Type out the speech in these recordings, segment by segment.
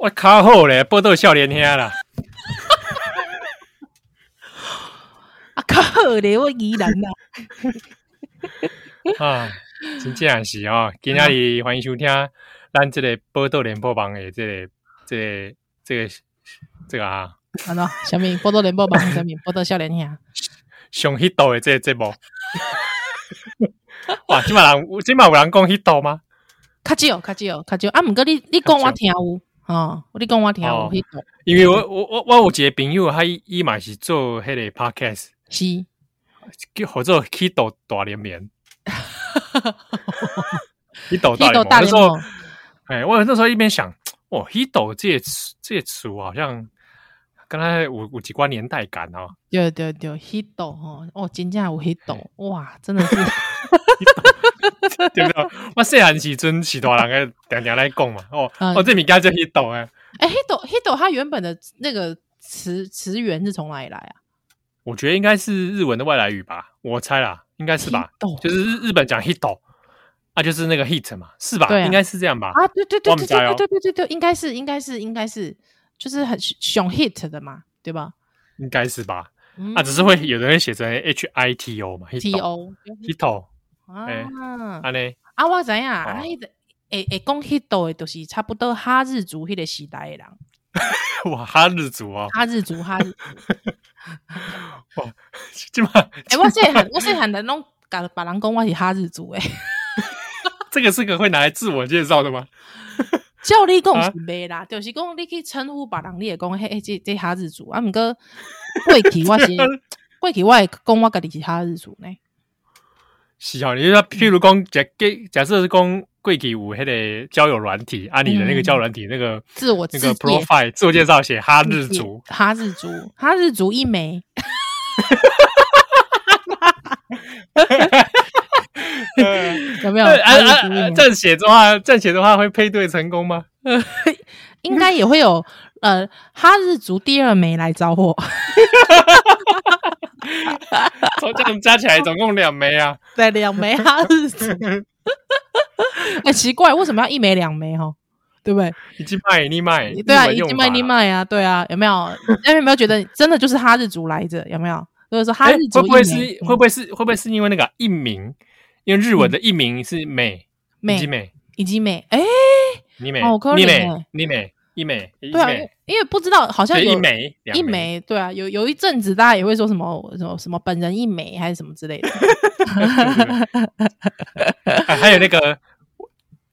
我卡好咧，报道少年兄啦。啊，卡好咧，我宜兰啦。啊，真正是哦！今仔日欢迎收听咱这个报道联播网的这个、这个、这个、这个啊。啊喏，小明报道联播网小明报道少年兄。上 hit 的这个节目。哇，今嘛人，今嘛有人讲 hit 吗？较少，较少，较少。啊，毋过你你讲我听有。哦，你讲我听有 hit。因为我我我我有一个朋友，他伊嘛是做迄个 podcast，是叫合作 hit 大联盟。hit 大联盟。哎，我那时候一边想，哦，hit 这词这词好像跟他有有几关年代感哦。对对对，hit 哦，哦，真正有 hit，哇，真的是。对不对？我细汉时阵是大人个常常来讲嘛。哦，哦，这物件叫 hit 诶。哎，hit hit 它原本的那个词词源是从哪里来啊？我觉得应该是日文的外来语吧，我猜啦，应该是吧。就是日日本讲 hit，啊，就是那个 hit 嘛，是吧？应该是这样吧？啊，对对对对对对对对对，应该是应该是应该是，就是很熊 hit 的嘛，对吧？应该是吧？啊，只是会有人会写成 h i t o 嘛，hit o hit o。啊，安尼啊，我知影啊，迄个会会讲迄度诶，都是差不多哈日族迄个时代的人。哇，哈日族啊，哈日族，哈日。哇，这么，哎，我细汉，我细汉的拢甲别人讲我是哈日族诶。这个是个会拿来自我介绍的吗？照你讲是袂啦，就是讲你去称呼别人，你会讲嘿，这这哈日族啊。毋过过去我是过去我会讲我家己是哈日族呢。是啊，你说譬如讲假假设是讲贵体五黑的交友软体，啊，你的那个交友软体那个自我那个 profile 自我介绍写哈日族，哈日族，哈日族一枚，有没有？啊啊，这样写的话，这样写的话会配对成功吗？应该也会有，呃，哈日族第二枚来找我。从这样加起来总共两枚啊，对，两枚哈日族。哎，奇怪，为什么要一枚两枚哈？对不对？一斤卖一卖，对啊，一斤卖一卖啊，对啊，有没有？有没有觉得真的就是哈日族来着？有没有？就是说哈日族会不会是会不会是会不会是因为那个一名？因为日文的一名是美美美以及美哎，你美你美你美。一枚，对啊，因为不知道，好像有一枚，一枚，对啊，有有一阵子，大家也会说什么什么什么本人一枚，还是什么之类的。还有那个，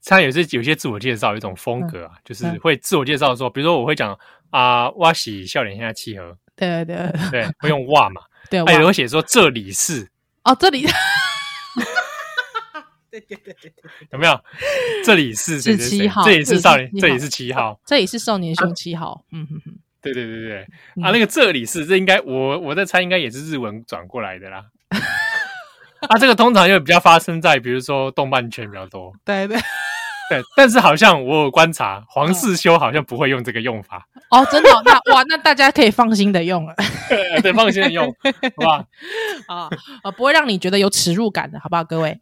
他有些有些自我介绍，有一种风格啊，就是会自我介绍说，比如说我会讲啊，哇喜笑脸现在契合，对对对，会用哇嘛，对，还有会写说这里是哦，这里。对对对对，有没有？这里是是七号，这里是少年，这里是七号，这里是少年兄七号。嗯哼哼，对对对对，啊，那个这里是，这应该我我在猜，应该也是日文转过来的啦。啊，这个通常又比较发生在比如说动漫圈比较多。对对。对，但是好像我有观察，黄世修好像不会用这个用法哦。真的？那哇，那大家可以放心的用了。对，放心的用，好不好？啊啊，不会让你觉得有耻辱感的，好不好，各位？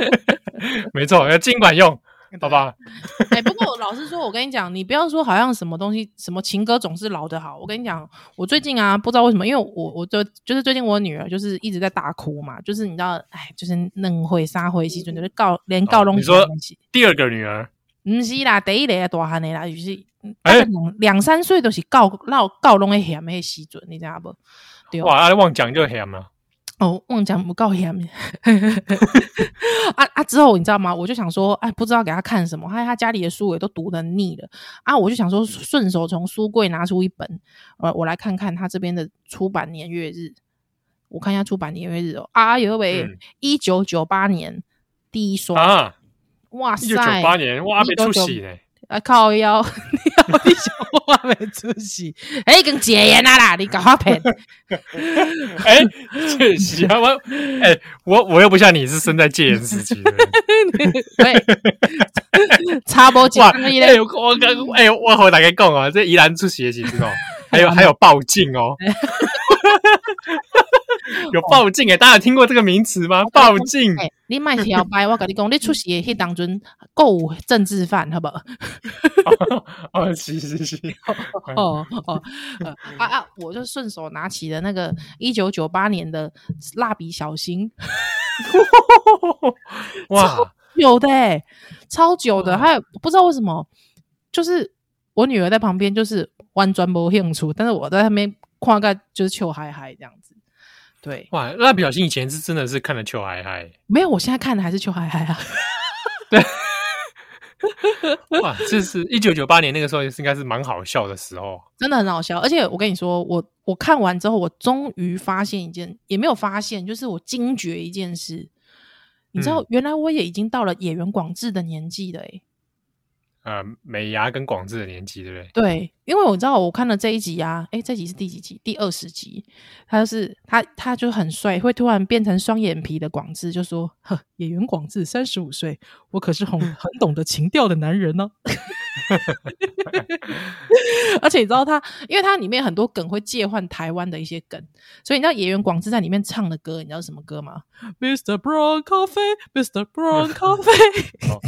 没错，要尽管用。好吧，哎、欸，不过老实说，我跟你讲，你不要说好像什么东西，什么情歌总是老的好。我跟你讲，我最近啊，不知道为什么，因为我我就就是最近我女儿就是一直在大哭嘛，就是你知道，哎，就是嫩会撒会西，准就是告连告拢。你说第二个女儿？不是啦，第一个大汉的啦，就是两两三岁都是告闹告拢的险的时准，你知道不？对哇，阿忘讲就险了。哦，忘讲不告诉他 啊啊！之后你知道吗？我就想说，哎，不知道给他看什么，还有他家里的书也都读的腻了啊！我就想说，顺手从书柜拿出一本，呃，我来看看他这边的出版年月日。我看一下出版年月日哦，啊，有一位一九九八年第一刷啊！哇塞，一九九八年哇，没出息嘞！啊靠腰，你 你想我没出息？哎，跟戒严啊啦，你搞我骗？哎，确实啊，我哎，我我又不像你是生在戒严时期的，对，差不多。哎，我跟哎，我和大家讲啊，这宜兰出席的时候，还有还有报警哦。有报警诶，大家有听过这个名词吗？报警！你卖条白，我跟你讲，你出席的迄当中够有政治犯，好不好？哦，是是是，哦 哦，啊啊！我就顺手拿起了那个一九九八年的蜡笔小新，哇，有的诶，超久的，还有不知道为什么，就是我女儿在旁边，就是完全没兴趣，但是我在那边看个就是笑嗨嗨这样子。对，哇，蜡笔小新以前是真的是看的秋嗨嗨，没有，我现在看的还是秋嗨嗨啊。对，哇，这是一九九八年那个时候，应该是蛮好笑的时候，真的很好笑。而且我跟你说，我我看完之后，我终于发现一件，也没有发现，就是我惊觉一件事，你知道，嗯、原来我也已经到了野原广志的年纪了，诶呃，美牙跟广志的年纪，对不对？对，因为我知道我看了这一集啊，哎，这集是第几集？第二十集。他就是他，他就很帅，会突然变成双眼皮的广志，就说：“呵，演员广志三十五岁，我可是很 很懂得情调的男人呢、啊。” 而且你知道他，因为他里面很多梗会借换台湾的一些梗，所以你知道野原广志在里面唱的歌，你知道什么歌吗？Mr. Brown Coffee，Mr. Brown Coffee。哦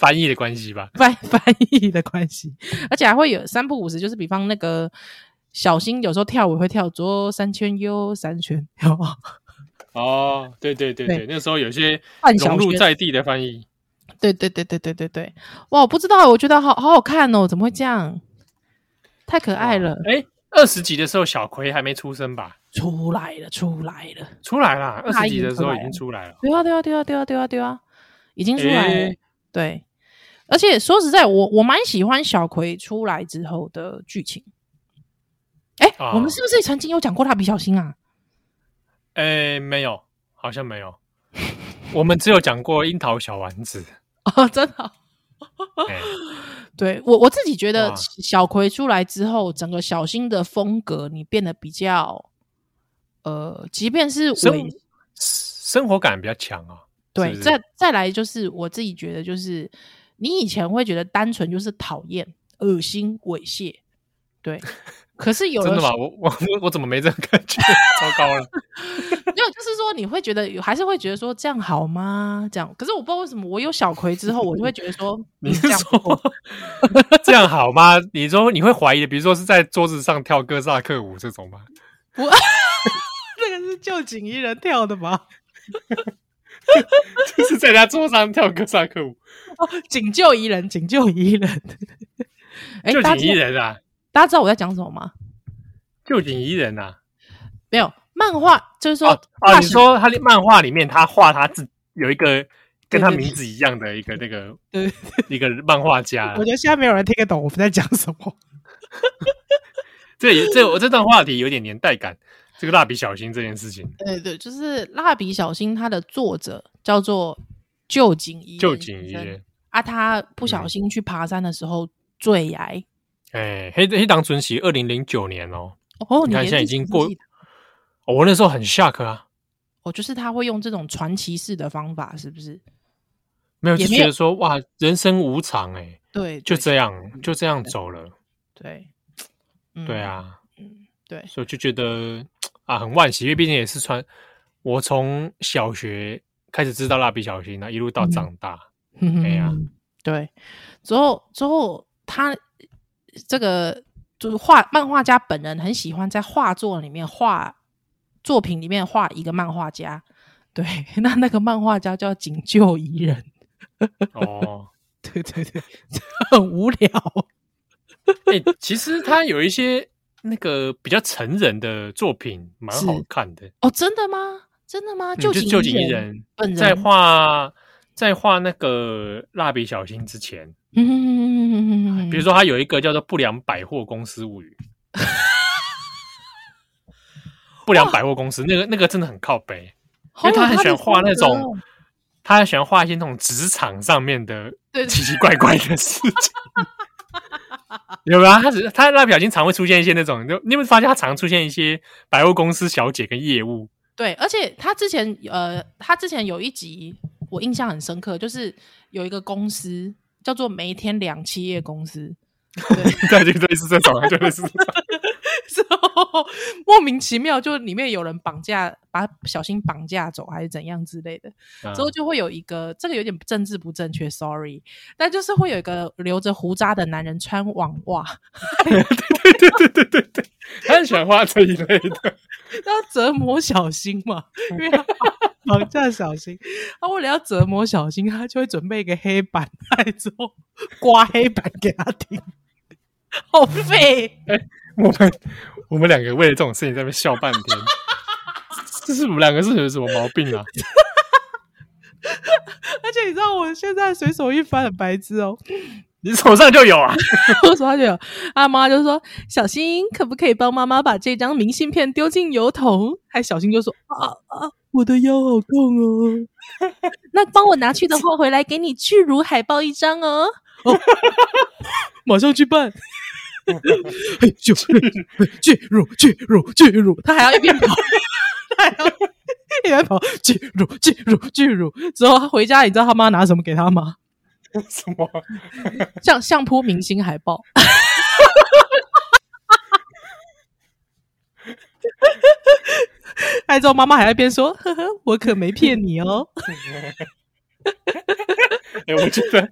翻译的关系吧，翻翻译的关系，而且还会有三不五十，就是比方那个小新有时候跳舞会跳左三圈右三圈，有吗？哦，对对对对，对那时候有些融入在地的翻译，对对对对对对对，哇，我不知道，我觉得好好好看哦，怎么会这样？太可爱了！哎，二十集的时候小葵还没出生吧？出来了，出来了，出来了！二十集的时候已经出来了，对啊对啊对啊对啊对啊对啊，已经出来了，对。而且说实在，我我蛮喜欢小葵出来之后的剧情。哎、我们是不是曾经有讲过蜡笔小新啊？哎、欸，没有，好像没有。我们只有讲过樱桃小丸子 哦，真的、对我我自己觉得，小葵出来之后，整个小新的风格你变得比较，呃，即便是生生活感比较强啊。对，是是再再来就是我自己觉得就是。你以前会觉得单纯就是讨厌、恶心、猥亵，对。可是有的真的吗？我我我怎么没这种感觉？糟糕了。没有，就是说你会觉得，还是会觉得说这样好吗？这样。可是我不知道为什么，我有小葵之后，我就会觉得说，你是说 这样好吗？你说你会怀疑的，比如说是在桌子上跳哥萨克舞这种吗？不，那个是臼井仪人跳的吗？就是在他桌上跳哥萨克舞哦，拯救一人，拯救一人，臼井仪人啊！大家知道我在讲什么吗？旧井仪人啊，没有漫画，就是说哦，你说他的漫画里面他画他自有一个跟他名字一样的一个那个对一个漫画家，我觉得现在没有人听得懂我们在讲什么。这这我这段话题有点年代感。这个蜡笔小新这件事情，对对，就是蜡笔小新，它的作者叫做旧井仪，臼井仪啊，他不小心去爬山的时候坠崖。哎、嗯，黑黑当存喜，二零零九年哦，哦，你看现在已经过，哦、我那时候很 shock 啊，哦，就是他会用这种传奇式的方法，是不是？没有，就觉得说哇，人生无常、欸，哎，对，就这样，就这样走了，对，对啊，嗯，对，所以就觉得。啊，很惋惜，因为毕竟也是穿我从小学开始知道蜡笔小新，那一路到长大，哎呀，对，之后之后他这个就是画漫画家本人很喜欢在画作里面画作品里面画一个漫画家，对，那那个漫画家叫井臼仪人，哦，对 对对，很无聊，哎、欸，其实他有一些。那个比较成人的作品蛮好看的哦，真的吗？真的吗？就臼井仪人在画在画那个蜡笔小新之前，比如说他有一个叫做《不良百货公司物语 》，不良百货公司那个那个真的很靠北，因为他很喜欢画那种，他很喜欢画一些那种职场上面的奇奇怪怪的事情。有没有？他只他蜡笔小新常会出现一些那种，你有没有发现他常出现一些百货公司小姐跟业务？对，而且他之前呃，他之前有一集我印象很深刻，就是有一个公司叫做每天两企业公司。对，对，就类似这种，就类似这种。之后莫名其妙，就里面有人绑架，把小新绑架走，还是怎样之类的。之后就会有一个，这个有点政治不正确，sorry，但就是会有一个留着胡渣的男人穿网袜。对对对对对对对，他很喜欢画这一类的，要折磨小新嘛，因为他绑架小新，他为了要折磨小新，他就会准备一个黑板，之后刮黑板给他听。好废！哎、欸，我们我们两个为了这种事情在那边笑半天，这是我们两个是有什么毛病啊？而且你知道我现在随手一翻很白痴哦，你手上就有啊？我手上就有。阿妈就说：“小新，可不可以帮妈妈把这张明信片丢进邮筒？”还小新就说：“啊啊，我的腰好痛哦。”那帮我拿去的话，回来给你巨乳海报一张哦。哦，马上去办。嘿，巨乳，巨乳，巨乳，他还要一边跑，他还要一边跑，巨乳，巨乳，巨乳。之后他回家，你知道他妈拿什么给他吗？什么？像相扑明星海报。还之后妈妈还在一边说：“呵呵，我可没骗你哦。”哎、欸，我觉得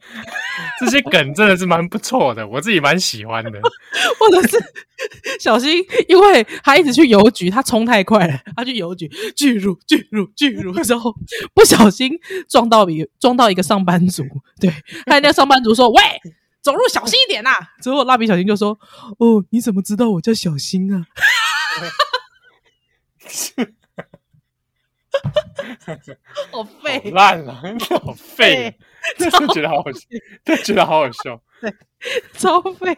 这些梗真的是蛮不错的，我自己蛮喜欢的。或者是小新，因为他一直去邮局，他冲太快了，他去邮局，巨乳巨乳巨乳之后，不小心撞到一撞到一个上班族，对，还有那个上班族说：“喂，走路小心一点呐、啊。”之后蜡笔小新就说：“哦，你怎么知道我叫小新啊？” 好废，烂了，好废，真的觉得好好笑，真觉得好好笑，对，超废，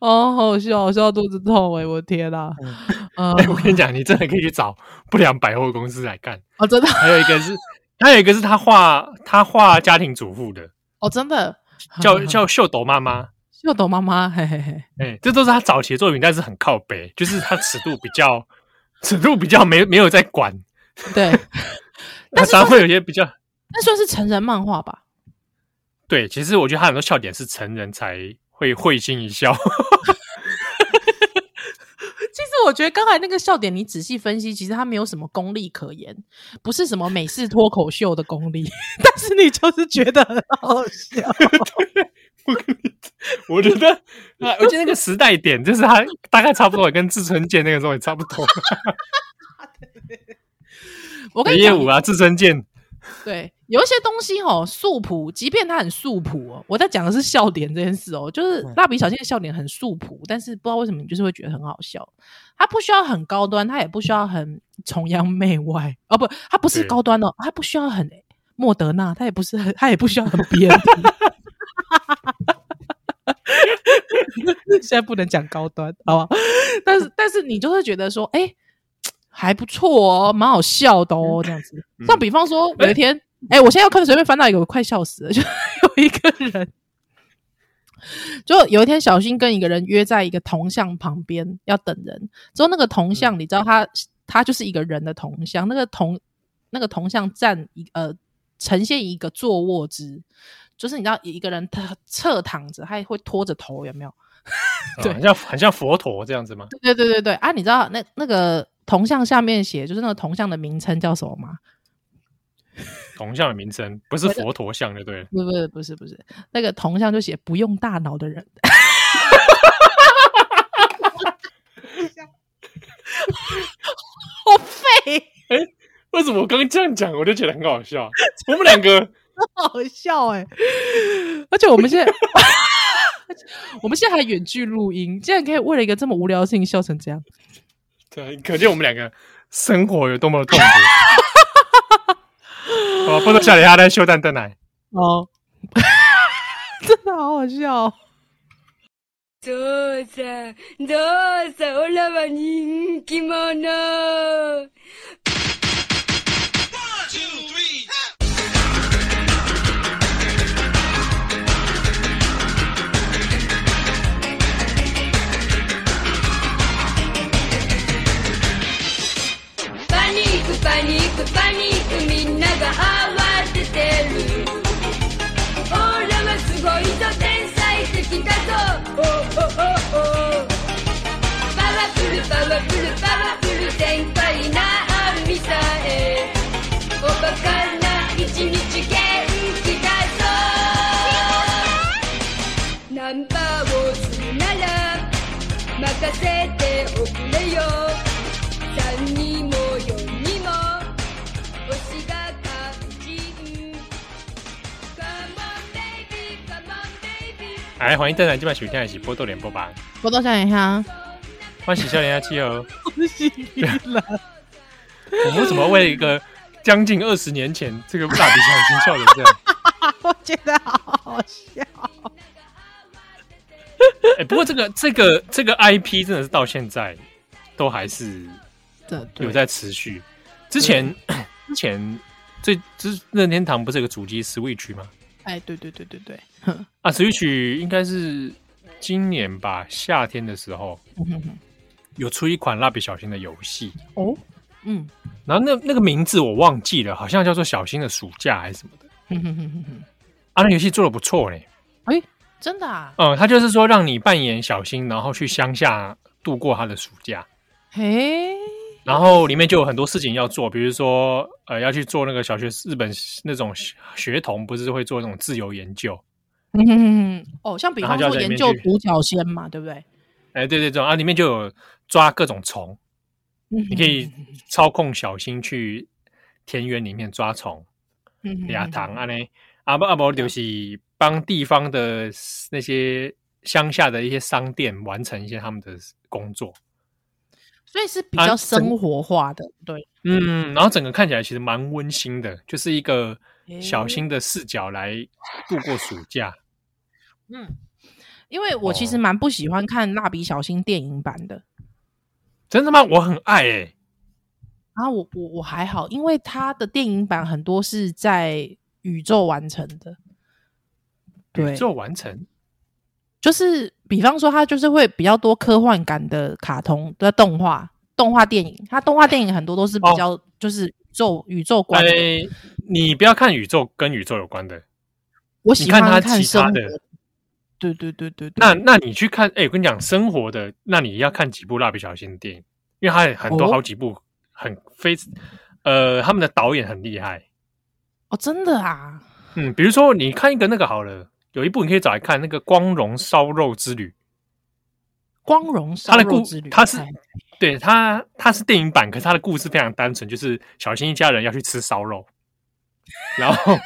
哦，好好笑，笑肚子痛哎，我的天呐，嗯，我跟你讲，你真的可以去找不良百货公司来干。哦，真的，还有一个是，还有一个是他画他画家庭主妇的，哦，真的，叫叫秀斗妈妈，秀逗妈妈，嘿嘿嘿，哎，这都是他早期的作品，但是很靠北，就是他尺度比较，尺度比较没没有在管。对，但是会有些比较，那算是成人漫画吧？对，其实我觉得他很多笑点是成人才会会心一笑。其实我觉得刚才那个笑点，你仔细分析，其实他没有什么功力可言，不是什么美式脱口秀的功力，但是你就是觉得很好笑。我跟你，我觉得啊，我觉得那个时代点就是他大概差不多，跟志村健那个时候也差不多。我跟你讲，业务啊，自身剑。对，有一些东西哦，素朴，即便它很素朴哦。我在讲的是笑点这件事哦，就是蜡笔小新的笑点很素朴，但是不知道为什么你就是会觉得很好笑。它不需要很高端，它也不需要很崇洋媚外哦，不，它不是高端哦，它不需要很莫德纳，它也不是很，它也不需要很边。现在不能讲高端，好吧？但是，但是你就会觉得说，哎、欸。还不错哦，蛮好笑的哦，这样子。像比方说，有一天，哎、欸欸，我现在要看随便翻到一个，我快笑死了。就 有一个人，就有一天，小新跟一个人约在一个铜像旁边要等人。之后那个铜像，你知道他，他就是一个人的铜像。那个铜，那个铜像站一呃，呈现一个坐卧姿，就是你知道一个人他侧躺着，他也会拖着头，有没有？对，很像很像佛陀这样子吗？对对对对啊！你知道那那个。铜像下面写就是那个铜像的名称叫什么吗？铜像的名称不是佛陀像，对不对？不不不是不是，那个铜像就写不用大脑的人。好废！哎，为什么我刚刚这样讲，我就觉得很好笑？我们两个好笑哎、欸！而且我们现在，我们现在还远距录音，竟然可以为了一个这么无聊的事情笑成这样。对，可见我们两个生活有多么的痛苦。哦，不能笑脸他在秀蛋蛋奶哦，真的好好笑，哦。父さん、父さん、オラは人気者。 ニックパニックみんなが慌ててる。オーラはすごいぞ天才的だぞおおおおパワフルパワフルパワフル天才なアミさえ。おバカな一日元気だぞナンバーをするなら任せておくれよ。3人も来，欢迎邓来今晚收听的是波多连播吧。波多少年香，欢喜少年香气哦。恭喜你了！我们为什么为一个将近二十年前这个蜡笔小新笑的这样？我觉得好好笑。哎、欸，不过这个这个这个 IP 真的是到现在都还是有在持续。之前 之前最之任天堂不是有个主机 Switch 吗？哎，对对对对对。啊，Switch 应该是今年吧，夏天的时候有出一款蜡笔小新的游戏哦。嗯，然后那那个名字我忘记了，好像叫做小新的暑假还是什么的。嗯哼哼哼哼，啊，那游戏做的不错嘞。哎，真的啊？嗯，他就是说让你扮演小新，然后去乡下度过他的暑假。嘿，然后里面就有很多事情要做，比如说呃，要去做那个小学日本那种学童，不是会做那种自由研究。嗯哼哼，哦，像比方说研究独角仙嘛，对不对？哎，对对对，啊，里面就有抓各种虫，你可以操控小新去田园里面抓虫。俩糖啊呢，阿伯阿伯就是帮地方的那些乡下的一些商店完成一些他们的工作，所以是比较生活化的，对，嗯，然后整个看起来其实蛮温馨的，就是一个小新的视角来度过暑假。嗯，因为我其实蛮不喜欢看蜡笔小新电影版的，真的吗？我很爱诶、欸。然后我我我还好，因为他的电影版很多是在宇宙完成的，对，宇宙完成，就是比方说，他就是会比较多科幻感的卡通的动画动画电影，他动画电影很多都是比较就是宇宙、哦、宇宙观的、欸。你不要看宇宙跟宇宙有关的，我喜欢看他的。对对对对，对，那那你去看，哎、欸，我跟你讲，生活的，那你要看几部蜡笔小新的电影，因为它有很多好几部。哦很非，呃，他们的导演很厉害哦，真的啊，嗯，比如说你看一个那个好了，有一部你可以找来看，那个《光荣烧肉之旅》。光荣烧肉之旅，它是对它，它是电影版，可是它的故事非常单纯，就是小新一家人要去吃烧肉，然后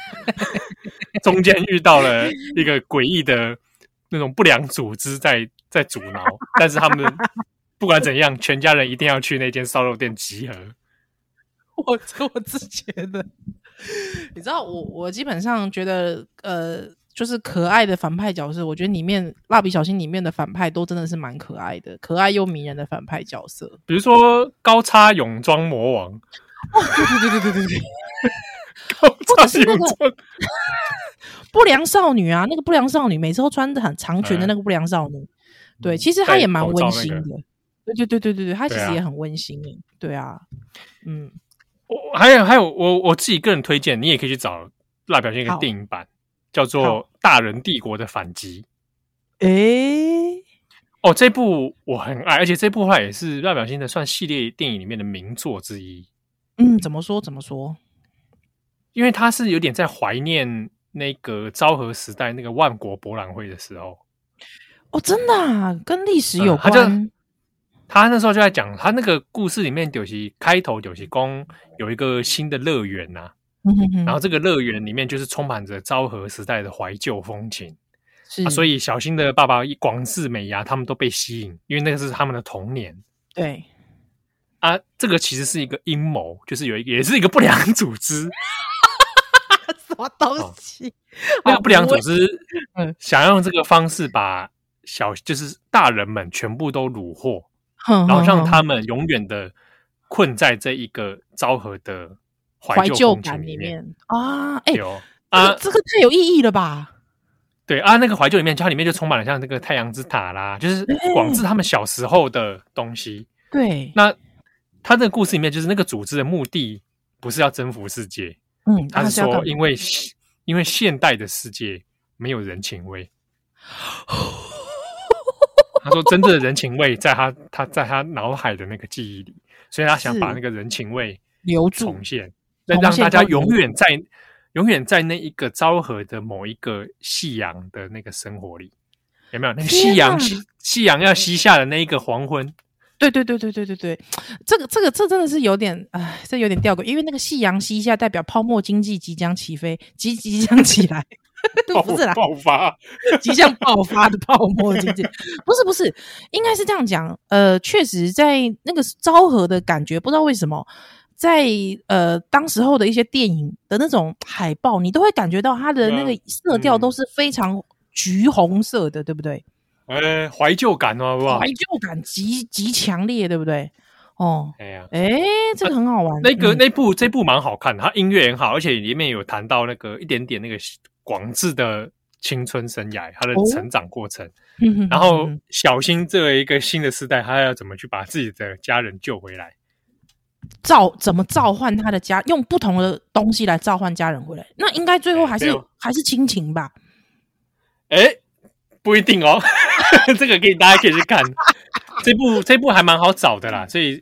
中间遇到了一个诡异的那种不良组织在在阻挠，但是他们。不管怎样，全家人一定要去那间烧肉店集合。我我自觉得，你知道，我我基本上觉得，呃，就是可爱的反派角色，我觉得里面蜡笔小新里面的反派都真的是蛮可爱的，可爱又迷人的反派角色。比如说高叉泳装魔王，哦，对对对对对对对，高叉泳装不良少女啊，那个不良少女每次都穿的很长裙的那个不良少女，嗯、对，其实她也蛮温馨的。对对对对对对，她其实也很温馨诶。对啊，嗯，我还有还有我我自己个人推荐，你也可以去找蜡笔小新一个电影版，叫做《大人帝国的反击》。诶，哦，这部我很爱，而且这部话也是蜡笔小新的算系列电影里面的名作之一。嗯，怎么说怎么说？因为他是有点在怀念那个昭和时代那个万国博览会的时候。哦，真的啊，跟历史有关。嗯他那时候就在讲，他那个故事里面就是开头就是宫有一个新的乐园呐、啊，然后这个乐园里面就是充满着昭和时代的怀旧风情，是、啊，所以小新的爸爸广志美伢他们都被吸引，因为那个是他们的童年。对，啊，这个其实是一个阴谋，就是有一个也是一个不良组织，什么东西？哦、那个不良组织嗯，想要用这个方式把小就是大人们全部都虏获。然后让他们永远的困在这一个昭和的怀旧感里面啊！哎呦啊，这个太有意义了吧？对啊，那个怀旧里面，它里面就充满了像那个太阳之塔啦，就是广志他们小时候的东西。对，那他这个故事里面，就是那个组织的目的不是要征服世界，嗯，他是说因为因为现代的世界没有人情味。他说：“真正的人情味在他他在他脑海的那个记忆里，所以他想把那个人情味留住，重现，再让大家永远在永远在那一个昭和的某一个夕阳的那个生活里。有没有那个夕阳西夕阳要西下的那一个黄昏？对对对对对对对，这个这个这真的是有点哎，这有点吊诡，因为那个夕阳西下代表泡沫经济即将起飞，即即将起来，不是啦，爆发，即将爆发的泡沫经济，不是不是，应该是这样讲。呃，确实在那个昭和的感觉，不知道为什么，在呃当时候的一些电影的那种海报，你都会感觉到它的那个色调都是非常橘红色的，对不对？呃，怀旧感哦，好不好？怀旧感极极强烈，对不对？哦，哎呀，哎，这个很好玩。那个那部这部蛮好看的，它音乐很好，而且里面有谈到那个一点点那个广志的青春生涯，他的成长过程。然后小新作为一个新的时代，他要怎么去把自己的家人救回来？召怎么召唤他的家？用不同的东西来召唤家人回来？那应该最后还是还是亲情吧？哎。不一定哦，这个可以大家可以去看。这部这部还蛮好找的啦，所以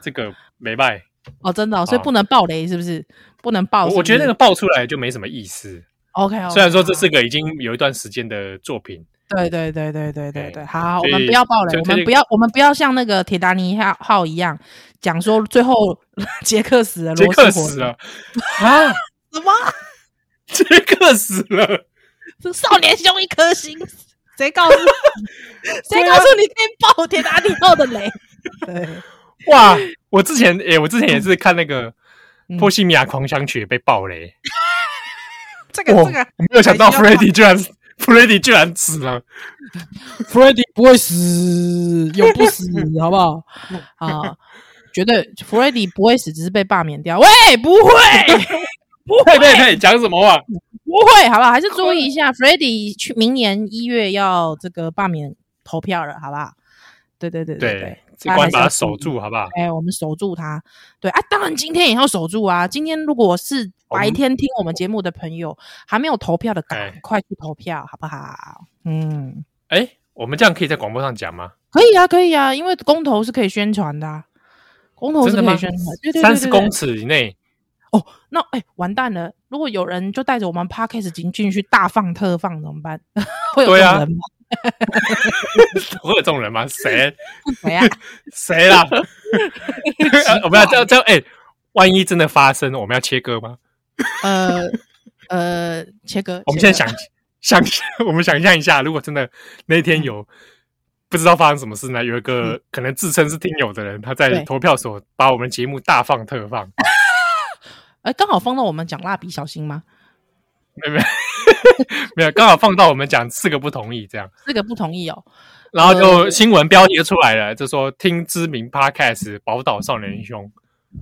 这个没卖哦，真的，哦，所以不能爆雷，是不是？不能爆是不是？我觉得那个爆出来就没什么意思。OK，, okay 虽然说这是个已经有一段时间的作品。对对对对对对对，好，我们不要爆雷，我们不要我们不要像那个铁达尼号号一样讲说最后 杰克死了，杰克死了 啊？什么？杰克死了？这少年兄一颗心。谁告诉谁告诉你可以爆铁达尼号的雷？对，哇！我之前诶、欸，我之前也是看那个《波西米亚狂想曲》被爆雷。这 个这个，我没有想到弗雷迪居然弗雷迪居然死了。弗雷迪不会死，又不死，好不好？啊，绝对弗雷迪不会死，只是被罢免掉。喂，不会，不会，对对，讲什么话？不会，好不好？还是注意一下，Freddy 去明年一月要这个罢免投票了，好不好？对对对对对，这关把它守住，好不好？哎，我们守住它。对啊，当然今天也要守住啊！今天如果是白天听我们节目的朋友，还没有投票的，赶快去投票，好不好？嗯，哎，我们这样可以在广播上讲吗？可以啊，可以啊，因为公投是可以宣传的，公投是可以宣传，对对对，三十公尺以内。哦，那哎、欸，完蛋了！如果有人就带着我们 Podcast 进进去大放特放怎么办？会有这种人吗？会有这种人吗？谁？谁啊？谁啦？我们要这样这样哎，万一真的发生，我们要切割吗？呃呃，切割。我们现在想想，我们想象一下，如果真的那天有不知道发生什么事呢？有一个可能自称是听友的人，他在投票所把我们节目大放特放。哎，刚好放到我们讲蜡笔小新吗？没有没有 没有，刚好放到我们讲四个不同意这样，四个不同意哦。然后就新闻标题就出来了，呃、就说听知名 Podcast 宝岛少年兄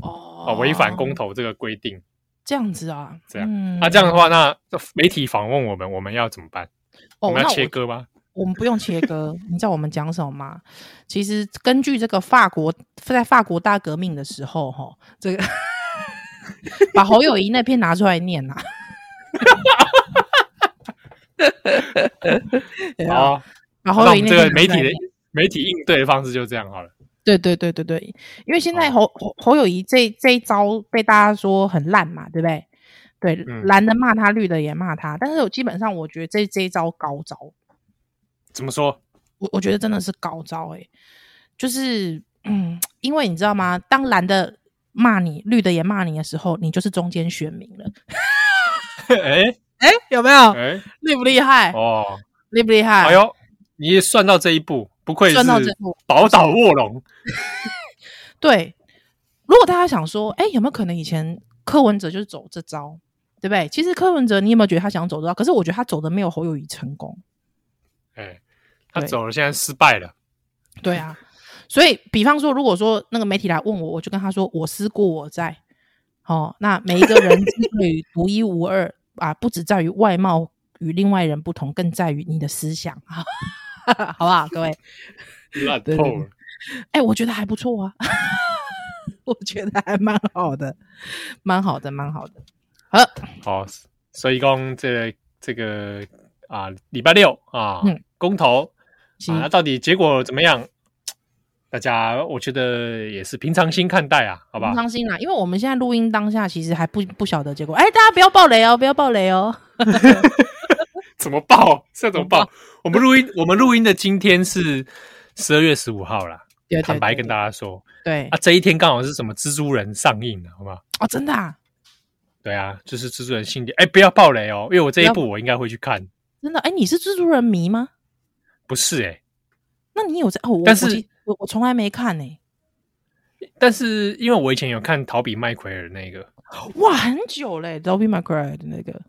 哦，违反公投这个规定，这样子啊，这样。那、这样的话，那媒体访问我们，我们要怎么办？哦、我们要切割吗？我，我们不用切割，你知道我们讲什么吗？其实根据这个法国在法国大革命的时候，哈，这个。把侯友宜那篇拿出来念呐！好，把侯友宜这个媒体的媒体应对的方式就这样好了。对对对对对，因为现在侯侯侯友宜这这一招被大家说很烂嘛，对不对？对，蓝的骂他，绿的也骂他，但是我基本上我觉得这这一招高招。怎么说？我我觉得真的是高招诶、欸，就是嗯，因为你知道吗？当蓝的。骂你绿的也骂你的时候，你就是中间选民了。哎哎、有没有？哎、欸，厉不厉害？哦，厉不厉害？哎呦，你也算到这一步，不愧是宝岛卧龙。对，如果大家想说，哎、欸，有没有可能以前柯文哲就是走这招，对不对？其实柯文哲，你有没有觉得他想走这招？可是我觉得他走的没有侯友谊成功。哎、欸，他走了，现在失败了。对啊。所以，比方说，如果说那个媒体来问我，我就跟他说：“我思故我在。”哦，那每一个人之所以独一无二 啊，不只在于外貌与另外人不同，更在于你的思想啊，好不好？各位，烂透了。哎、欸，我觉得还不错啊，我觉得还蛮好的，蛮好的，蛮好的。好，好，所以讲这个、这个啊，礼拜六啊，嗯、公投啊，那到底结果怎么样？大家，我觉得也是平常心看待啊，好不好？平常心啦，因为我们现在录音当下，其实还不不晓得结果。哎，大家不要爆雷哦，不要爆雷哦。怎么爆？这怎么爆？我们录音，我们录音的今天是十二月十五号啦。坦白跟大家说，对啊，这一天刚好是什么蜘蛛人上映了，好不好？哦，真的啊？对啊，就是蜘蛛人新电。哎，不要爆雷哦，因为我这一部我应该会去看。真的？哎，你是蜘蛛人迷吗？不是哎。那你有在？哦，但是我我从来没看呢。但是因为我以前有看陶比麦奎尔那个，哇，很久嘞，陶比麦奎尔的那个。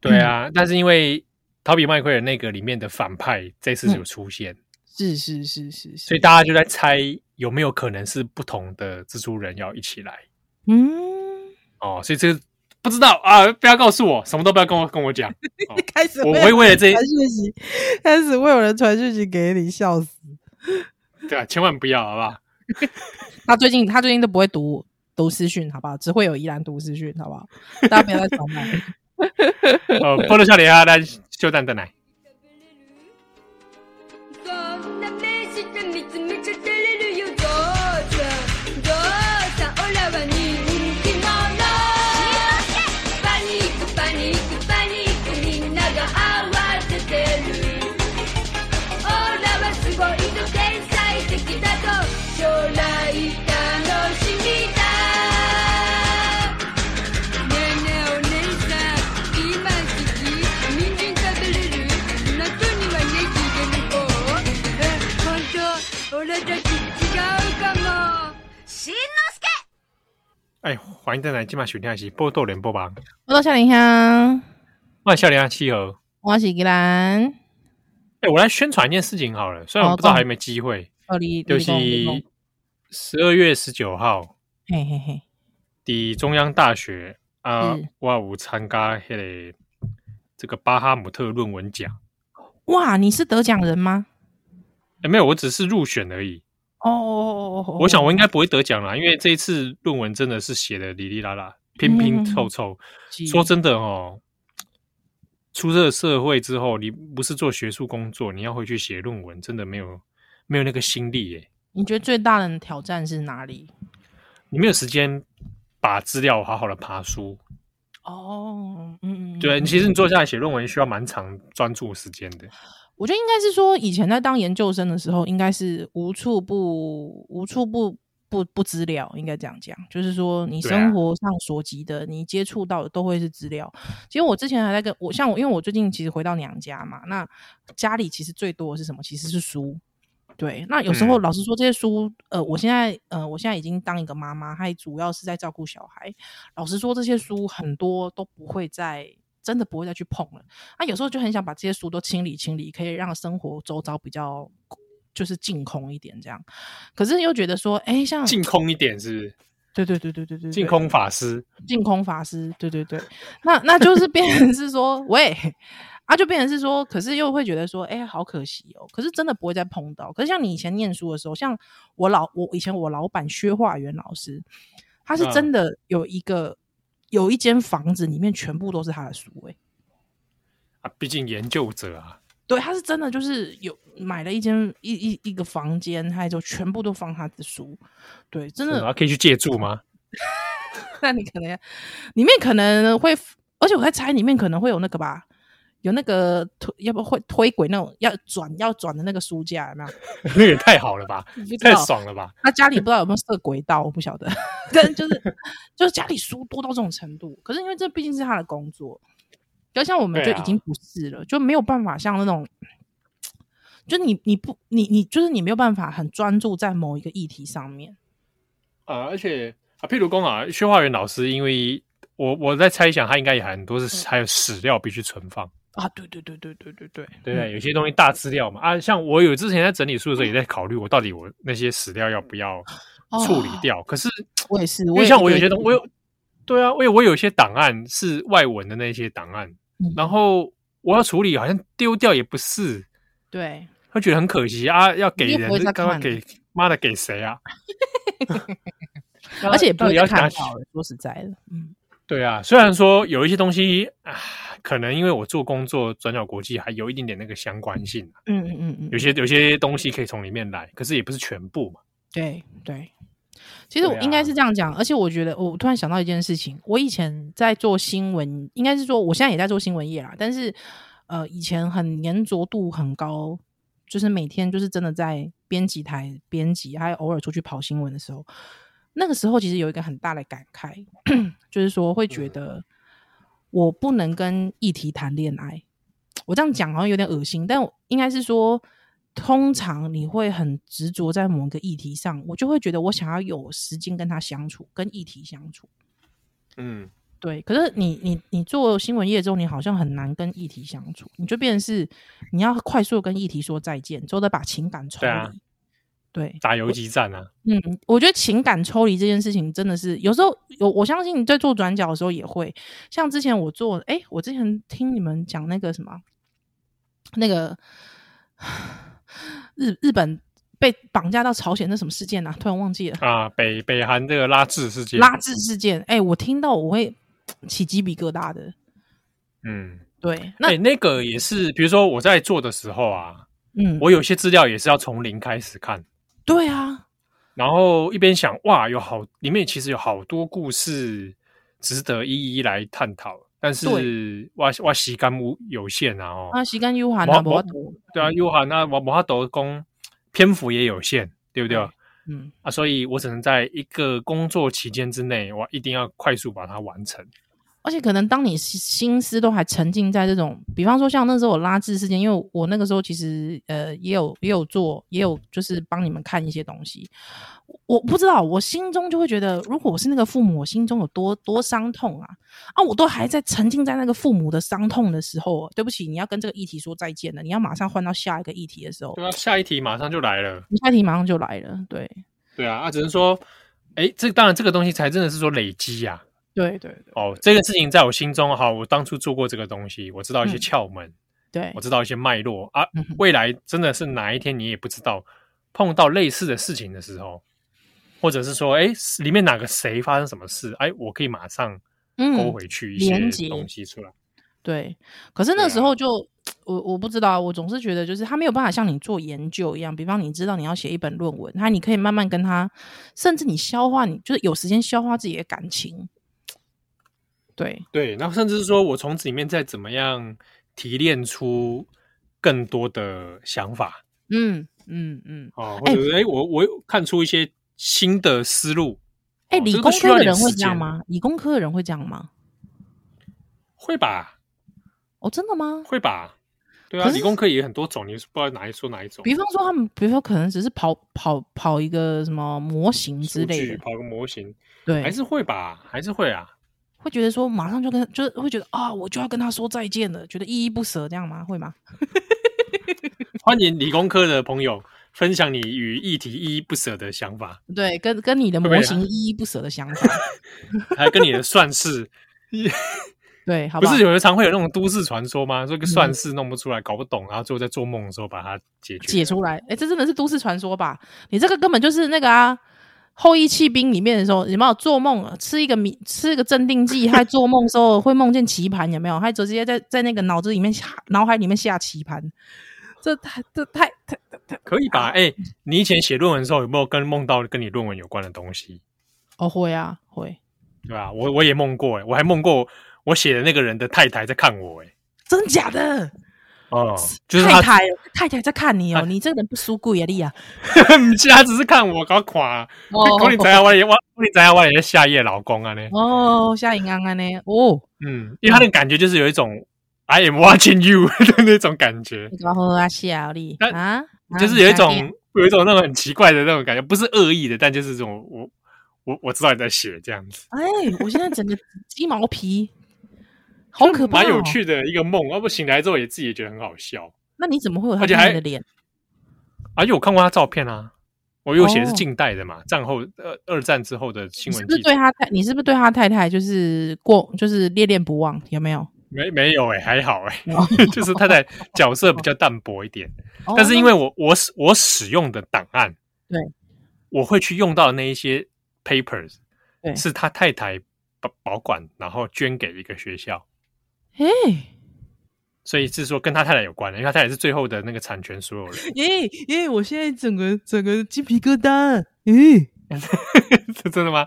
对啊，但是因为。陶比麦奎尔那个里面的反派这次有出现，是是是是，所以大家就在猜有没有可能是不同的蜘蛛人要一起来。嗯，哦，所以这个不知道啊，不要告诉我，什么都不要跟我跟我讲。开始我会为了这传讯息，开始会有人传讯息给你，笑死。对啊，千万不要，好不好？他最近他最近都不会读读私讯，好不好？只会有依兰读私讯，好不好？大家不要再吵闹。哦，波多笑脸啊，来。就蛋蛋奶。欢迎再来今晚收听的是《波多连播吧》。波多笑脸香，我笑脸香七号，我是吉兰。哎，我来宣传一件事情好了，虽然我不知道还有没有机会。哦，就是十二月十九号，嘿嘿嘿，的中央大学啊，我有参加那个这个巴哈姆特论文奖。哇，你是得奖人吗？哎，没有，我只是入选而已。哦哦哦，我想我应该不会得奖啦，因为这一次论文真的是写的哩哩啦啦、拼拼凑凑。说真的哦，出这个社会之后，你不是做学术工作，你要回去写论文，真的没有没有那个心力耶。你觉得最大的挑战是哪里？你没有时间把资料好好的爬书。哦，嗯嗯，对，其实你坐下来写论文需要蛮长专注时间的。我觉得应该是说，以前在当研究生的时候，应该是无处不无处不不不资料，应该这样讲。就是说，你生活上所及的，啊、你接触到的都会是资料。其实我之前还在跟我像我，因为我最近其实回到娘家嘛，那家里其实最多的是什么？其实是书。对，那有时候老实说，这些书，呃，我现在呃，我现在已经当一个妈妈，还主要是在照顾小孩。老实说，这些书很多都不会在。真的不会再去碰了。那、啊、有时候就很想把这些书都清理清理，可以让生活周遭比较就是净空一点这样。可是又觉得说，哎，像净空一点是不是？对对对对对对，净空法师，净空法师，对对对。那那就是变成是说，喂，啊，就变成是说，可是又会觉得说，哎，好可惜哦。可是真的不会再碰到。可是像你以前念书的时候，像我老我以前我老板薛化元老师，他是真的有一个。有一间房子里面全部都是他的书，欸，啊，毕竟研究者啊，对，他是真的就是有买了一间一一一个房间，他就全部都放他的书，对，真的，可以去借住吗？那你可能里面可能会，而且我在猜里面可能会有那个吧。有那个推，要不会推轨那种要转要转的那个书架，有没有？那也太好了吧，太爽了吧！他家里不知道有没有设轨道，我不晓得。但就是 就是家里书多到这种程度，可是因为这毕竟是他的工作，就像我们就已经不是了，啊、就没有办法像那种，就你你不你你就是你没有办法很专注在某一个议题上面啊！而且啊，譬如说啊，薛化元老师，因为我我在猜想，他应该也很多是还有史料必须存放。啊，对对对对对对对，对对，有些东西大资料嘛啊，像我有之前在整理书的时候，也在考虑我到底我那些史料要不要处理掉。可是我也是，因为像我有些东，我有对啊，我我有一些档案是外文的那些档案，然后我要处理，好像丢掉也不是，对，会觉得很可惜啊，要给人刚刚给妈的给谁啊？而且也不要看，说实在的，嗯，对啊，虽然说有一些东西啊。可能因为我做工作转角国际还有一点点那个相关性，嗯嗯嗯嗯，有些有些东西可以从里面来，可是也不是全部嘛。对对，其实我应该是这样讲，啊、而且我觉得我突然想到一件事情，我以前在做新闻，应该是说我现在也在做新闻业啦，但是呃以前很粘着度很高，就是每天就是真的在编辑台编辑，还有偶尔出去跑新闻的时候，那个时候其实有一个很大的感慨，就是说会觉得我不能跟议题谈恋爱。我这样讲好像有点恶心，但应该是说，通常你会很执着在某个议题上，我就会觉得我想要有时间跟他相处，跟议题相处。嗯，对。可是你你你做新闻业之后，你好像很难跟议题相处，你就变成是你要快速跟议题说再见，之后再把情感抽离。对，打游击战啊。嗯，我觉得情感抽离这件事情真的是有时候有，我相信你在做转角的时候也会。像之前我做，哎，我之前听你们讲那个什么，那个日日本被绑架到朝鲜那什么事件啊？突然忘记了啊，北北韩这个拉致事件。拉致事件，哎，我听到我会 起鸡皮疙瘩的。嗯，对，那那个也是，比如说我在做的时候啊，嗯，我有些资料也是要从零开始看。对啊，然后一边想哇，有好里面其实有好多故事值得一一来探讨，但是哇哇时间有限啊哦，啊时间有限啊，无对啊有限啊，我无法度讲篇幅也有限，对不对？嗯。啊，所以我只能在一个工作期间之内，我一定要快速把它完成。而且可能当你心思都还沉浸在这种，比方说像那时候我拉致事件，因为我那个时候其实呃也有也有做，也有就是帮你们看一些东西。我不知道，我心中就会觉得，如果我是那个父母，我心中有多多伤痛啊啊！我都还在沉浸在那个父母的伤痛的时候，对不起，你要跟这个议题说再见了，你要马上换到下一个议题的时候，对啊，下一题马上就来了，下一题马上就来了，对对啊，啊，只能说，哎，这当然这个东西才真的是说累积呀、啊。对对对，哦，这个事情在我心中，哈，我当初做过这个东西，我知道一些窍门，嗯、对，我知道一些脉络啊。未来真的是哪一天你也不知道，碰到类似的事情的时候，或者是说，哎，里面哪个谁发生什么事，哎，我可以马上勾回去一些东西出来。嗯、对，可是那时候就、啊、我我不知道，我总是觉得就是他没有办法像你做研究一样，比方你知道你要写一本论文，他你可以慢慢跟他，甚至你消化，你就是有时间消化自己的感情。对对，那甚至是说我从这里面再怎么样提炼出更多的想法，嗯嗯嗯，哦，或者哎、欸，我我看出一些新的思路。哎、欸，理工科的人会这样吗？理工科的人会这样吗？会吧？哦，真的吗？会吧？对啊，理工科也很多种，你是不知道哪一说哪一种。比方说他们，比如说可能只是跑跑跑一个什么模型之类的，跑个模型，对，还是会吧？还是会啊。会觉得说马上就跟，就是会觉得啊，我就要跟他说再见了，觉得依依不舍这样吗？会吗？欢迎理工科的朋友分享你与议题依依不舍的想法。对，跟跟你的模型依依不舍的想法，还跟你的算式。对，好不是有的常会有那种都市传说吗？说个算式弄不出来，搞不懂，然后最后在做梦的时候把它解决解出来。哎，这真的是都市传说吧？你这个根本就是那个啊。后羿弃兵里面的时候，有没有做梦吃一个米，吃一个镇定剂，还做梦的时候会梦见棋盘，有没有？还直接在在那个脑子里面下脑海里面下棋盘，这太这太太太可以吧？哎、欸，你以前写论文的时候有没有跟梦到跟你论文有关的东西？哦，会啊，会，对啊？我我也梦过，哎，我还梦过我写的那个人的太太在看我，哎，真假的？哦，就是太太太太在看你哦，你这个人不输鬼啊你啊！不是，他只是看我搞垮。哦，你知道我也我你知道我也是夏夜老公啊呢。哦，夏银安安呢？哦，嗯，因为他的感觉就是有一种 I am watching you 的那种感觉。然后啊，夏丽啊，就是有一种有一种那种很奇怪的那种感觉，不是恶意的，但就是这种我我我知道你在写这样子。哎，我现在整个鸡毛皮。好可怕，蛮有趣的一个梦，要不醒来之后也自己也觉得很好笑。那你怎么会有他这样的脸？而且我看过他照片啊，我有写的是近代的嘛，哦、战后二二战之后的新闻。是不是对他太？你是不是对他太太就是过就是恋恋不忘？有没有？没没有哎、欸，还好哎、欸，哦、就是太太角色比较淡薄一点。哦、但是因为我我使我使用的档案，对，我会去用到的那一些 papers，是他太太保保管，然后捐给一个学校。哎，所以是说跟他太太有关的，因为他太太是最后的那个产权所有人。耶耶，我现在整个整个鸡皮疙瘩。咦，是真的吗？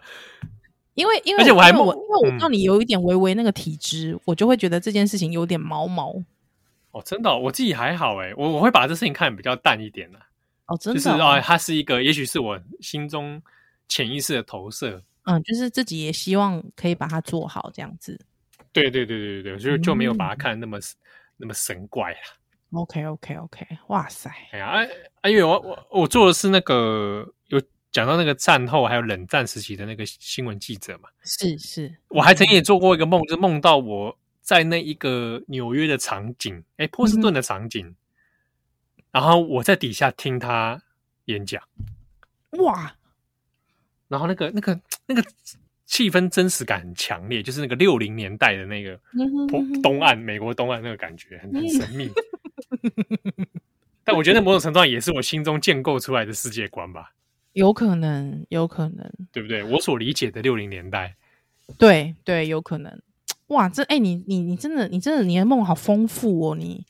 因为因为而且我还因为我知道你有一点微微那个体质，嗯、我就会觉得这件事情有点毛毛。哦，真的、哦，我自己还好哎，我我会把这事情看得比较淡一点的。哦，真的、哦，就是啊，它是一个，也许是我心中潜意识的投射。嗯，就是自己也希望可以把它做好，这样子。对对对对对对，就就没有把它看得那么、嗯、那么神怪了。OK OK OK，哇塞！哎呀，哎哎，因为我我我做的是那个有讲到那个战后还有冷战时期的那个新闻记者嘛。是是，我还曾经也做过一个梦，就是梦到我在那一个纽约的场景，哎，波士顿的场景，嗯、然后我在底下听他演讲。哇！然后那个那个那个气氛真实感很强烈，就是那个六零年代的那个东岸，美国东岸那个感觉很很神秘。但我觉得某种程度上也是我心中建构出来的世界观吧。有可能，有可能，对不对？我所理解的六零年代，对对，有可能。哇，这哎，你你你真的，你真的，你的梦好丰富哦，你。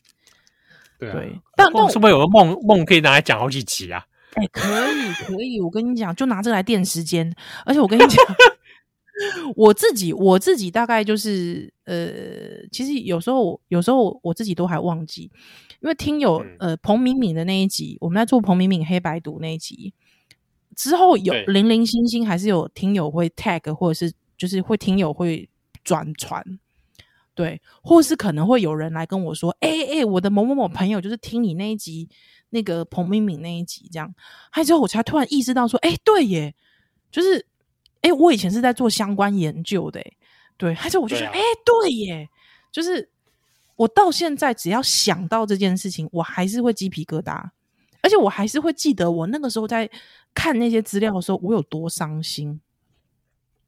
对啊。对但但是不是有个梦梦可以拿来讲好几集啊？哎、欸，可以可以，我跟你讲，就拿这个来垫时间。而且我跟你讲，我自己我自己大概就是呃，其实有时候有时候我自己都还忘记，因为听友呃彭敏敏的那一集，我们在做彭敏敏黑白读那一集之后，有零零星星还是有听友会 tag，或者是就是会听友会转传，对，或是可能会有人来跟我说，哎、欸、哎、欸，我的某某某朋友就是听你那一集。那个彭敏敏那一集，这样，还之后我才突然意识到说，哎、欸，对耶，就是，哎、欸，我以前是在做相关研究的，对，还是我就觉得，哎、啊欸，对耶，就是我到现在只要想到这件事情，我还是会鸡皮疙瘩，而且我还是会记得我那个时候在看那些资料的时候，我有多伤心，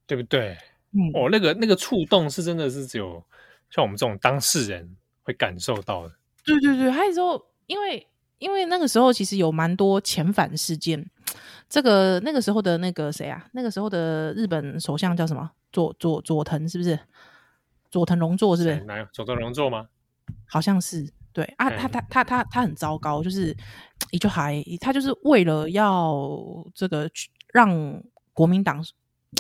对不对？嗯，哦，那个那个触动是真的是只有像我们这种当事人会感受到的，对对对，还有时候因为。因为那个时候其实有蛮多遣返事件，这个那个时候的那个谁啊？那个时候的日本首相叫什么？佐佐佐藤是不是？佐藤荣作是不是？哪有佐藤荣作吗？好像是对啊，他他他他他很糟糕，就是也就还他就是为了要这个让国民党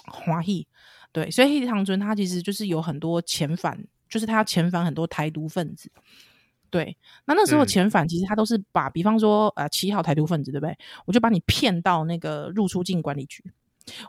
欢喜，对，所以黑田唐他其实就是有很多遣返，就是他要遣返很多台独分子。对，那那时候遣返其实他都是把，嗯、比方说呃七号台独分子，对不对？我就把你骗到那个入出境管理局。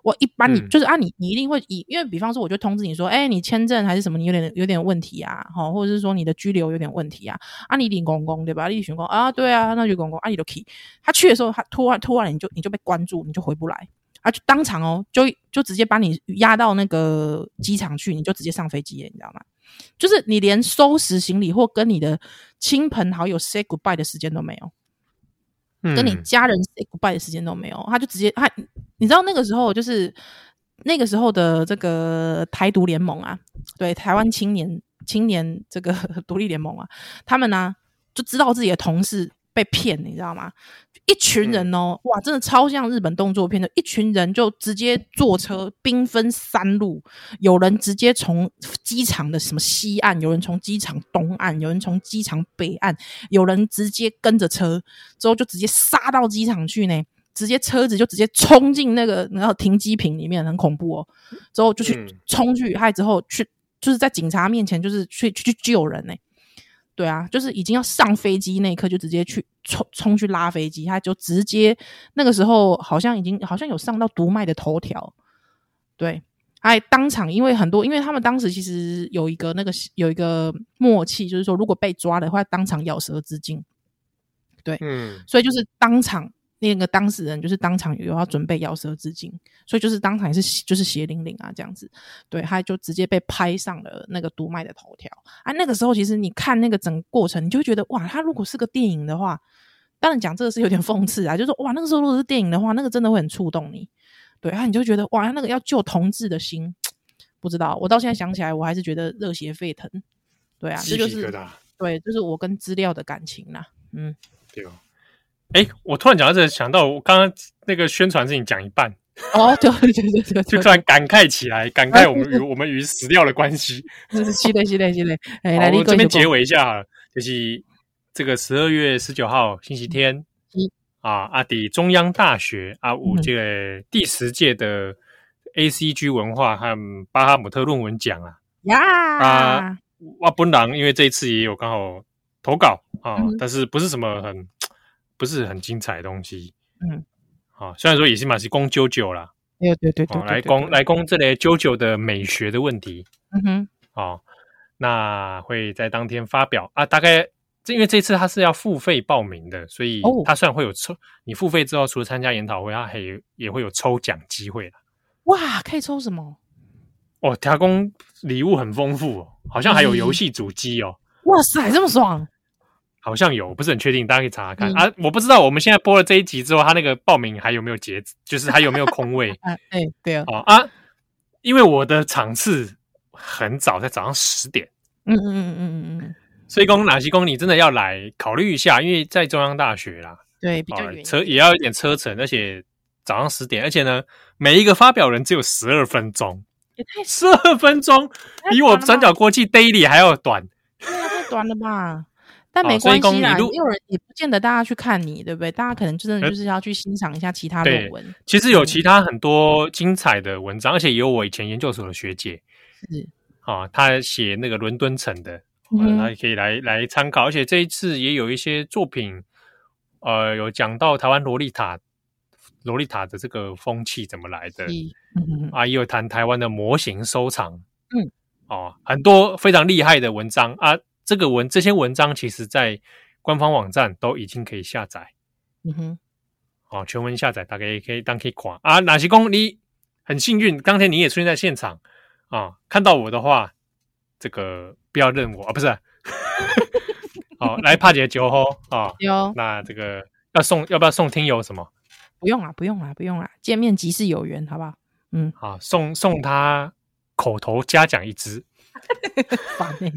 我一般你、嗯、就是啊，你你一定会以，因为比方说我就通知你说，哎，你签证还是什么，你有点有点问题啊，好，或者是说你的居留有点问题啊，啊你领公公对吧？你选公啊，对啊，那就公公啊，你都可以。他去的时候，他突然突然你就你就被关注，你就回不来，啊就当场哦，就就直接把你押到那个机场去，你就直接上飞机了，你知道吗？就是你连收拾行李或跟你的亲朋好友 say goodbye 的时间都没有，嗯、跟你家人 say goodbye 的时间都没有，他就直接他，你知道那个时候就是那个时候的这个台独联盟啊，对台湾青年青年这个 独立联盟啊，他们呢、啊、就知道自己的同事被骗，你知道吗？一群人哦，哇，真的超像日本动作片的，一群人就直接坐车，兵分三路，有人直接从机场的什么西岸，有人从机场东岸，有人从机场北岸，有人直接跟着车，之后就直接杀到机场去呢，直接车子就直接冲进那个然后停机坪里面，很恐怖哦。之后就去冲去，还之后去就是在警察面前就是去去去救人呢。对啊，就是已经要上飞机那一刻，就直接去冲冲去拉飞机，他就直接那个时候好像已经好像有上到读卖的头条，对，还当场因为很多，因为他们当时其实有一个那个有一个默契，就是说如果被抓的话，当场咬舌自尽，对，嗯，所以就是当场。那个当事人就是当场有要准备咬舌自尽，所以就是当场也是就是血淋淋啊这样子，对，他就直接被拍上了那个读卖的头条。啊。那个时候其实你看那个整个过程，你就会觉得哇，他如果是个电影的话，当然讲这个是有点讽刺啊，就是说哇，那个时候如果是电影的话，那个真的会很触动你，对啊，你就觉得哇，那个要救同志的心，不知道我到现在想起来，我还是觉得热血沸腾，对啊，这就是对，就是我跟资料的感情啦，嗯，对哦。哎，我突然讲到这，想到我刚刚那个宣传事情讲一半，哦，对对对对，就突然感慨起来，感慨我们与我们与死掉的关系。是是的，是的，是的。哎，来，我这边结尾一下，就是这个十二月十九号星期天，啊，阿迪中央大学啊，五这个第十届的 ACG 文化和巴哈姆特论文奖啊，呀，啊，哇本人因为这一次也有刚好。投稿啊，嗯、但是不是什么很不是很精彩的东西。嗯，好，虽然说也是嘛是攻啾啾啦，对对对对，来攻来攻这类啾啾的美学的问题。嗯哼，好，那会在当天发表啊，大概这因为这次他是要付费报名的，所以他虽然会有抽，你付费之后除了参加研讨会，他还有也会有抽奖机会。哇，可以抽什么？哦，提供礼物很丰富哦，好像还有游戏主机哦。哇塞，这么爽！好像有，不是很确定，大家可以查查看、嗯、啊。我不知道我们现在播了这一集之后，他那个报名还有没有截止，就是还有没有空位？哎、啊，对啊。哦啊，因为我的场次很早，在早上十点。嗯嗯嗯嗯嗯嗯。所以，公哪些公你真的要来考虑一下，因为在中央大学啦，对，比较远、哦，车也要一点车程，而且早上十点，而且呢，每一个发表人只有十二分钟，也太十二分钟，比我转角国际 daily 还要短。太短了吧？但没关系啦，有人也不见得大家去看你，对不对？大家可能真的就是要去欣赏一下其他论文。其实有其他很多精彩的文章，嗯、而且也有我以前研究所的学姐，是啊，她写那个伦敦城的，他也可以来来参考。而且这一次也有一些作品，呃，有讲到台湾萝莉塔，洛丽塔的这个风气怎么来的，嗯、啊，也有谈台湾的模型收藏，嗯。哦，很多非常厉害的文章啊！这个文这些文章，其实在官方网站都已经可以下载。嗯哼，哦，全文下载，大概也可以当可以看啊。哪些公你很幸运，当天你也出现在现场啊，看到我的话，这个不要认我啊，不是。好，来帕姐酒后啊，有。那这个要送，要不要送听友什么？不用了，不用了，不用了。见面即是有缘，好不好？嗯，好，送送他。口头嘉奖一支，烦呢。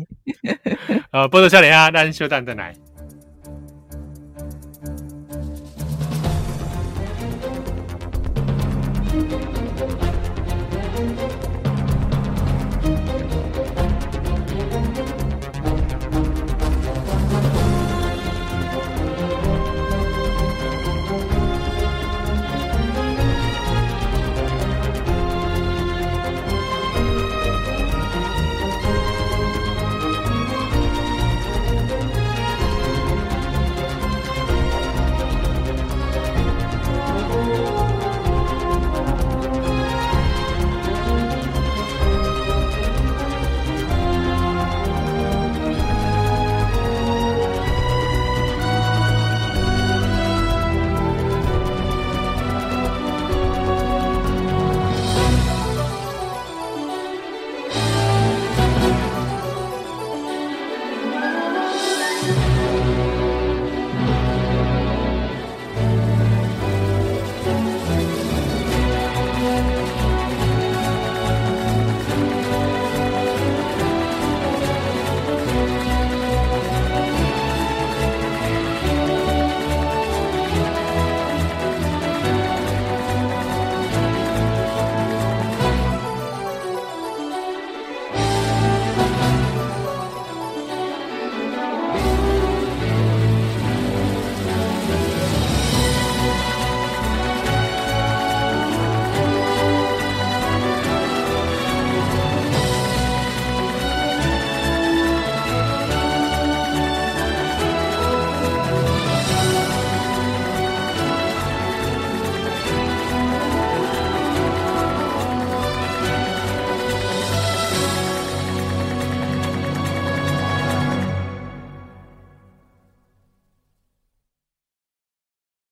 呃，波多笑脸啊，那休蛋再来。